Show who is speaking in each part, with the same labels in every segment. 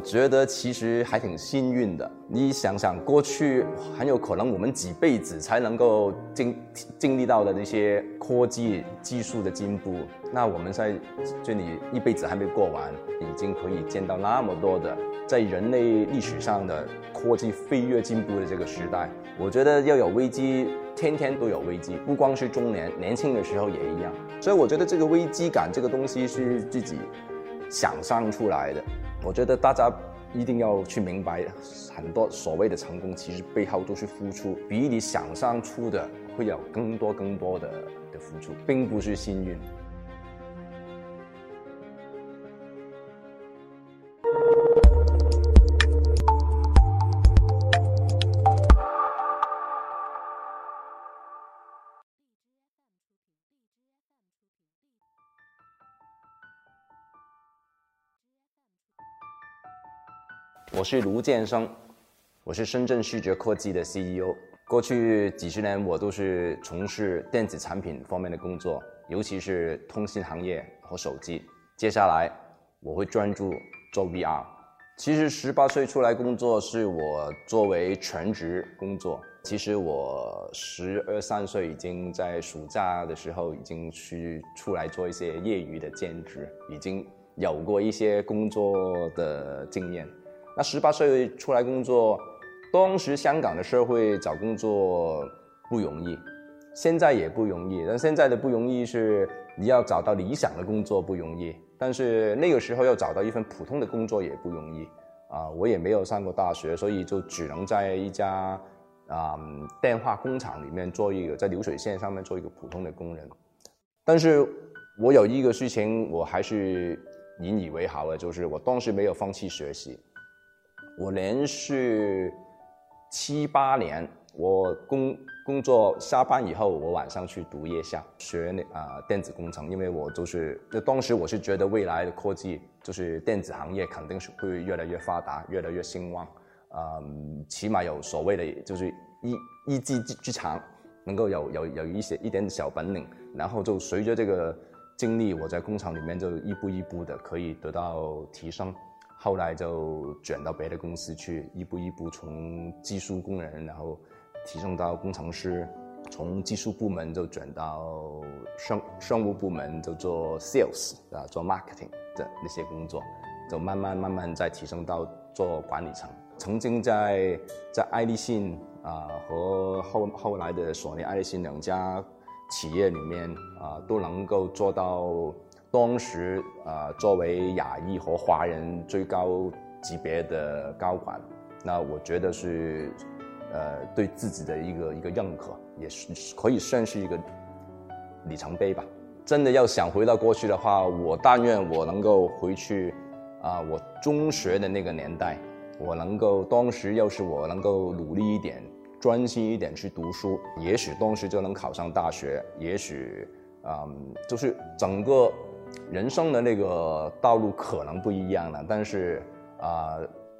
Speaker 1: 觉得其实还挺幸运的。你想想，过去很有可能我们几辈子才能够经经历到的那些科技技术的进步，那我们在这里一辈子还没过完，已经可以见到那么多的在人类历史上的科技飞跃进步的这个时代。我觉得要有危机，天天都有危机，不光是中年，年轻的时候也一样。所以我觉得这个危机感这个东西是自己想象出来的。我觉得大家一定要去明白，很多所谓的成功，其实背后都是付出，比你想象出的会有更多更多的的付出，并不是幸运。我是卢建生，我是深圳视觉科技的 CEO。过去几十年，我都是从事电子产品方面的工作，尤其是通信行业和手机。接下来我会专注做 VR。其实十八岁出来工作是我作为全职工作。其实我十二三岁已经在暑假的时候已经去出来做一些业余的兼职，已经有过一些工作的经验。那十八岁出来工作，当时香港的社会找工作不容易，现在也不容易。但现在的不容易是你要找到理想的工作不容易，但是那个时候要找到一份普通的工作也不容易。啊，我也没有上过大学，所以就只能在一家啊电话工厂里面做一个在流水线上面做一个普通的工人。但是我有一个事情我还是引以为豪的，就是我当时没有放弃学习。我连续七八年，我工工作下班以后，我晚上去读夜校学那啊电子工程，因为我就是，就当时我是觉得未来的科技就是电子行业肯定是会越来越发达，越来越兴旺，嗯，起码有所谓的就是一一技之长，能够有有有一些一点小本领，然后就随着这个经历，我在工厂里面就一步一步的可以得到提升。后来就转到别的公司去，一步一步从技术工人，然后提升到工程师，从技术部门就转到商商务部门，就做 sales 啊，做 marketing 的那些工作，就慢慢慢慢再提升到做管理层。曾经在在爱立信啊和后后来的索尼爱立信两家企业里面啊，都能够做到。当时啊，作为亚裔和华人最高级别的高管，那我觉得是，呃，对自己的一个一个认可，也是可以算是一个里程碑吧。真的要想回到过去的话，我但愿我能够回去，啊，我中学的那个年代，我能够当时要是我能够努力一点，专心一点去读书，也许当时就能考上大学，也许，嗯，就是整个。人生的那个道路可能不一样了，但是啊，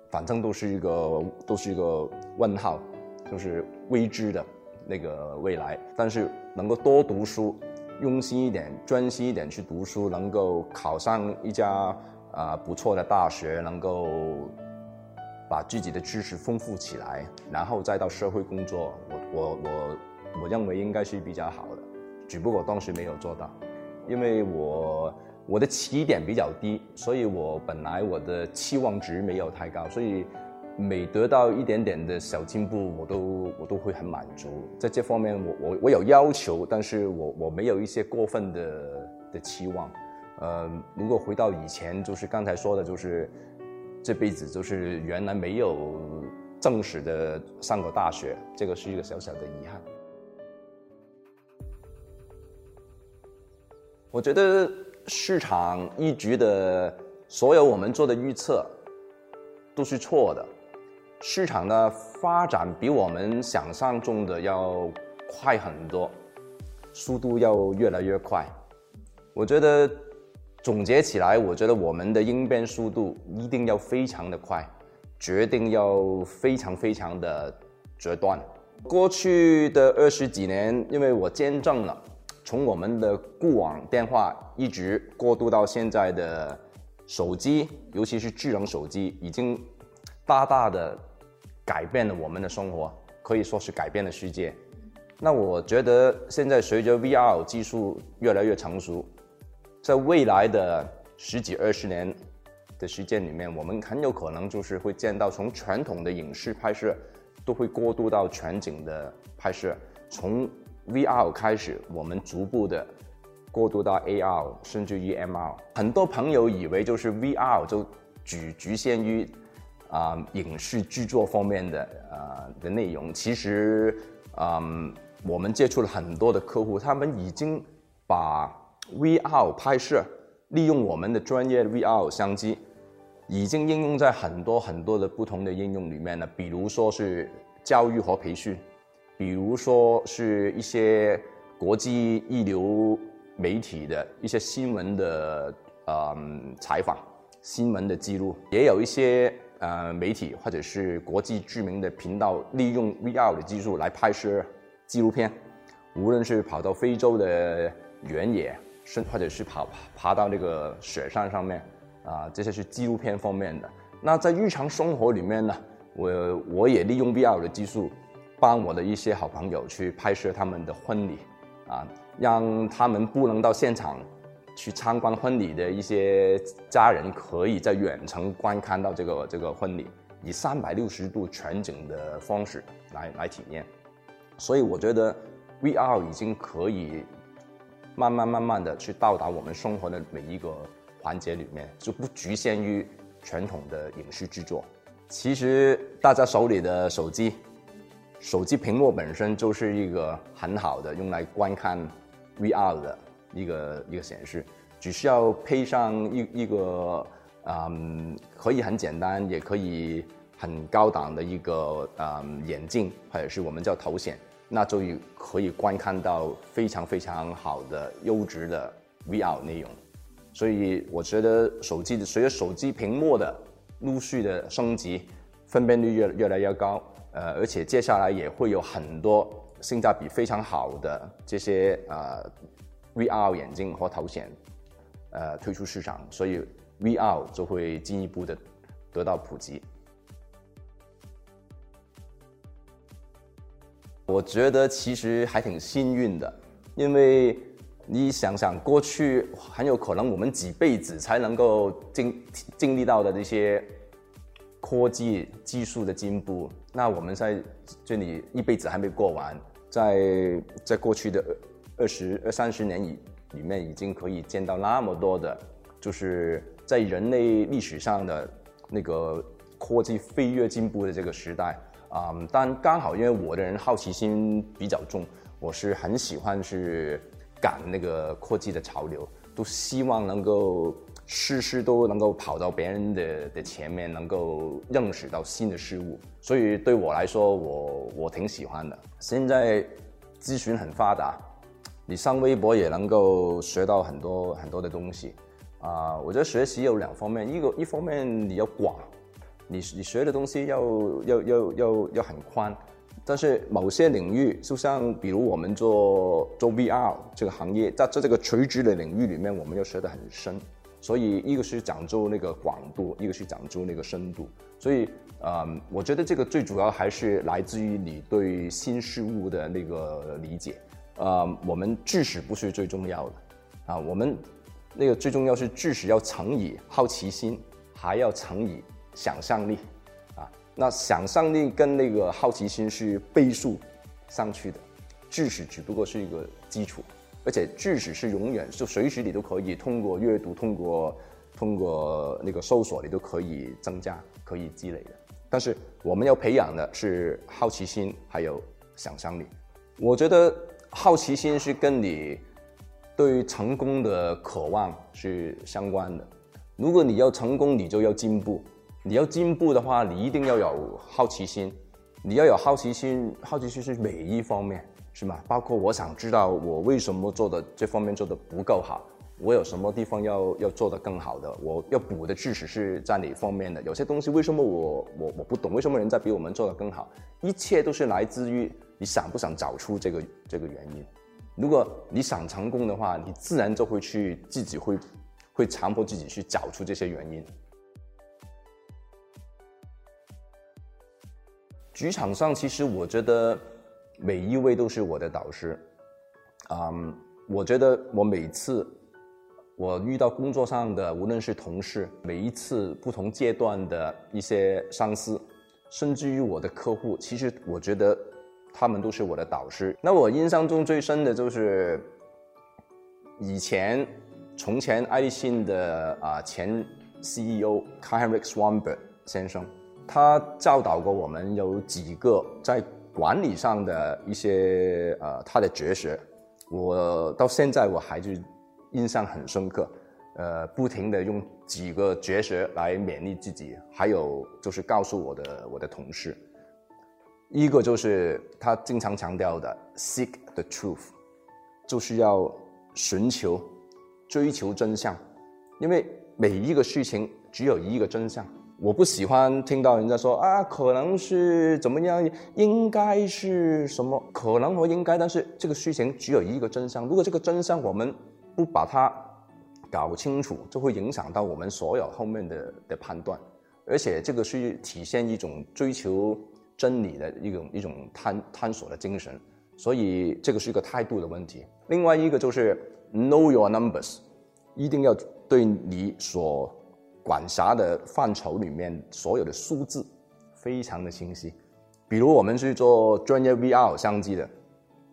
Speaker 1: 反正都是一个都是一个问号，就是未知的那个未来。但是能够多读书，用心一点，专心一点去读书，能够考上一家啊不错的大学，能够把自己的知识丰富起来，然后再到社会工作，我我我我认为应该是比较好的，只不过当时没有做到。因为我我的起点比较低，所以我本来我的期望值没有太高，所以每得到一点点的小进步，我都我都会很满足。在这方面，我我我有要求，但是我我没有一些过分的的期望。呃，如果回到以前，就是刚才说的，就是这辈子就是原来没有正式的上过大学，这个是一个小小的遗憾。我觉得市场一局的所有我们做的预测都是错的，市场的发展比我们想象中的要快很多，速度要越来越快。我觉得总结起来，我觉得我们的应变速度一定要非常的快，决定要非常非常的决断。过去的二十几年，因为我见证了。从我们的固网电话一直过渡到现在的手机，尤其是智能手机，已经大大的改变了我们的生活，可以说是改变了世界。那我觉得现在随着 VR 技术越来越成熟，在未来的十几二十年的时间里面，我们很有可能就是会见到从传统的影视拍摄都会过渡到全景的拍摄，从 VR 开始，我们逐步的。过渡到 AR 甚至于 MR，很多朋友以为就是 VR 就局局限于啊影视制作方面的啊的内容。其实，嗯，我们接触了很多的客户，他们已经把 VR 拍摄利用我们的专业 VR 相机，已经应用在很多很多的不同的应用里面了。比如说是教育和培训，比如说是一些国际一流。媒体的一些新闻的呃采访、新闻的记录，也有一些呃媒体或者是国际知名的频道利用 VR 的技术来拍摄纪录片，无论是跑到非洲的原野，甚或者是跑爬到那个雪山上面啊，这些是纪录片方面的。那在日常生活里面呢，我我也利用 VR 的技术，帮我的一些好朋友去拍摄他们的婚礼。啊，让他们不能到现场去参观婚礼的一些家人，可以在远程观看到这个这个婚礼，以三百六十度全景的方式来来体验。所以我觉得 VR 已经可以慢慢慢慢的去到达我们生活的每一个环节里面，就不局限于传统的影视制作。其实大家手里的手机。手机屏幕本身就是一个很好的用来观看 VR 的一个一个显示，只需要配上一一个嗯，可以很简单，也可以很高档的一个嗯眼镜，或者是我们叫头显，那就可以观看到非常非常好的优质的 VR 内容。所以我觉得手机的随着手机屏幕的陆续的升级，分辨率越越来越高。呃，而且接下来也会有很多性价比非常好的这些呃 VR 眼镜和头显，呃推出市场，所以 VR 就会进一步的得到普及。我觉得其实还挺幸运的，因为你想想，过去很有可能我们几辈子才能够经经历到的这些。科技技术的进步，那我们在这里一辈子还没过完，在在过去的二十二三十年里里面，已经可以见到那么多的，就是在人类历史上的那个科技飞跃进步的这个时代啊。但刚好因为我的人好奇心比较重，我是很喜欢去赶那个科技的潮流，都希望能够。事事都能够跑到别人的的前面，能够认识到新的事物，所以对我来说，我我挺喜欢的。现在资讯很发达，你上微博也能够学到很多很多的东西啊。我觉得学习有两方面，一个一方面你要广，你你学的东西要要要要要很宽，但是某些领域，就像比如我们做做 VR 这个行业，在在这个垂直的领域里面，我们要学得很深。所以一个是讲究那个广度，一个是讲究那个深度。所以，嗯，我觉得这个最主要还是来自于你对新事物的那个理解。呃，我们知识不是最重要的，啊，我们那个最重要是知识要乘以好奇心，还要乘以想象力，啊，那想象力跟那个好奇心是倍数上去的，知识只不过是一个基础。而且知识是永远就随时你都可以通过阅读，通过通过那个搜索，你都可以增加、可以积累的。但是我们要培养的是好奇心，还有想象力。我觉得好奇心是跟你对于成功的渴望是相关的。如果你要成功，你就要进步。你要进步的话，你一定要有好奇心。你要有好奇心，好奇心是每一方面。是吗？包括我想知道我为什么做的这方面做的不够好，我有什么地方要要做的更好的，我要补的知识是在哪方面的？有些东西为什么我我我不懂？为什么人家比我们做的更好？一切都是来自于你想不想找出这个这个原因。如果你想成功的话，你自然就会去自己会会强迫自己去找出这些原因。职场上，其实我觉得每一位都是我的导师。嗯，我觉得我每次我遇到工作上的，无论是同事，每一次不同阶段的一些上司，甚至于我的客户，其实我觉得他们都是我的导师。那我印象中最深的就是以前从前爱立信的啊前 CEO Henrik Swanberg 先生。他教导过我们有几个在管理上的一些呃他的绝学，我到现在我还是印象很深刻，呃，不停的用几个绝学来勉励自己，还有就是告诉我的我的同事，一个就是他经常强调的 seek the truth，就是要寻求追求真相，因为每一个事情只有一个真相。我不喜欢听到人家说啊，可能是怎么样，应该是什么，可能和应该，但是这个事情只有一个真相。如果这个真相我们不把它搞清楚，就会影响到我们所有后面的的判断。而且这个是体现一种追求真理的一种一种探探索的精神，所以这个是一个态度的问题。另外一个就是 know your numbers，一定要对你所。管辖的范畴里面所有的数字非常的清晰，比如我们是做专业 VR 相机的，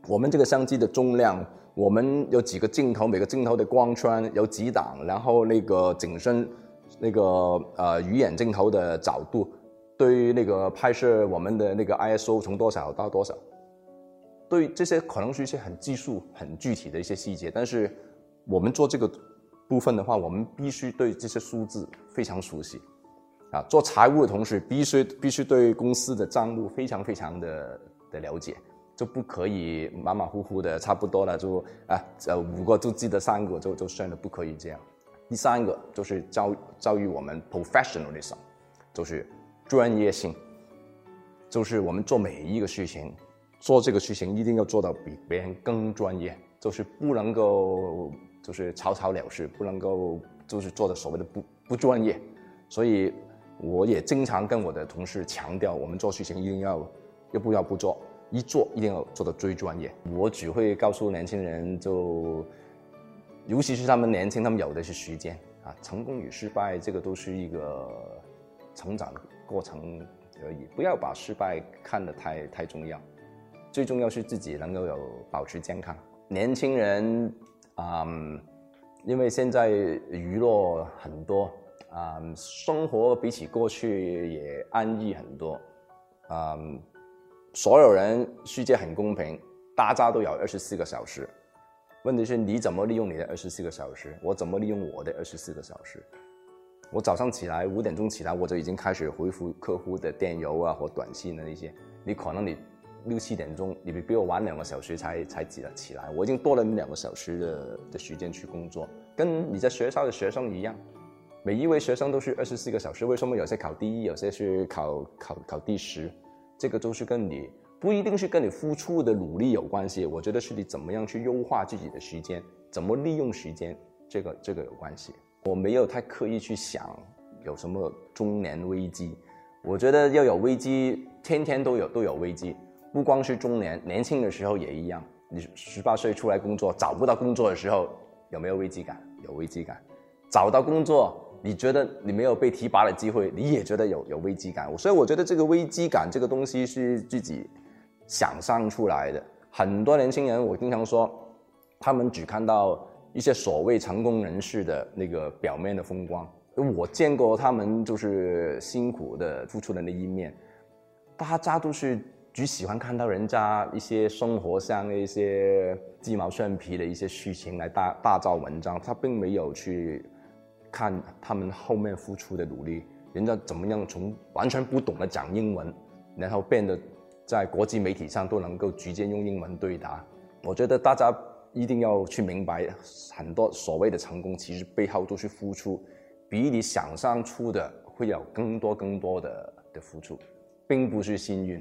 Speaker 1: 我们这个相机的重量，我们有几个镜头，每个镜头的光圈有几档，然后那个景深，那个呃鱼眼镜头的角度，对于那个拍摄我们的那个 ISO 从多少到多少，对这些可能是一些很技术很具体的一些细节，但是我们做这个。部分的话，我们必须对这些数字非常熟悉，啊，做财务的同时，必须必须对公司的账目非常非常的的了解，就不可以马马虎虎的，差不多了就啊，呃，五个就记得三个就就算了，不可以这样。第三个就是教教育我们 professionalism，就是专业性，就是我们做每一个事情，做这个事情一定要做到比别人更专业，就是不能够。就是草草了事，不能够就是做的所谓的不不专业，所以我也经常跟我的同事强调，我们做事情一定要要不要不做，一做一定要做的最专业。我只会告诉年轻人，就尤其是他们年轻，他们有的是时间啊，成功与失败这个都是一个成长过程而已，不要把失败看得太太重要，最重要是自己能够有保持健康。年轻人。嗯，因为现在娱乐很多，啊，生活比起过去也安逸很多，嗯，所有人世界很公平，大家都有二十四个小时，问题是你怎么利用你的二十四个小时，我怎么利用我的二十四个小时？我早上起来五点钟起来，我就已经开始回复客户的电邮啊或短信的那些，你可能你。六七点钟，你比比我晚两个小时才才起了起来，我已经多了你两个小时的的时间去工作，跟你在学校的学生一样，每一位学生都是二十四个小时。为什么有些考第一，有些是考考考第十？这个都是跟你不一定是跟你付出的努力有关系，我觉得是你怎么样去优化自己的时间，怎么利用时间，这个这个有关系。我没有太刻意去想有什么中年危机，我觉得要有危机，天天都有都有危机。不光是中年，年轻的时候也一样。你十八岁出来工作，找不到工作的时候，有没有危机感？有危机感。找到工作，你觉得你没有被提拔的机会，你也觉得有有危机感。所以我觉得这个危机感这个东西是自己想象出来的。很多年轻人，我经常说，他们只看到一些所谓成功人士的那个表面的风光，我见过他们就是辛苦的付出的那一面，大家都是。只喜欢看到人家一些生活上的一些鸡毛蒜皮的一些事情来大大造文章，他并没有去看他们后面付出的努力，人家怎么样从完全不懂得讲英文，然后变得在国际媒体上都能够直接用英文对答。我觉得大家一定要去明白，很多所谓的成功，其实背后都是付出，比你想象出的会有更多更多的的付出，并不是幸运。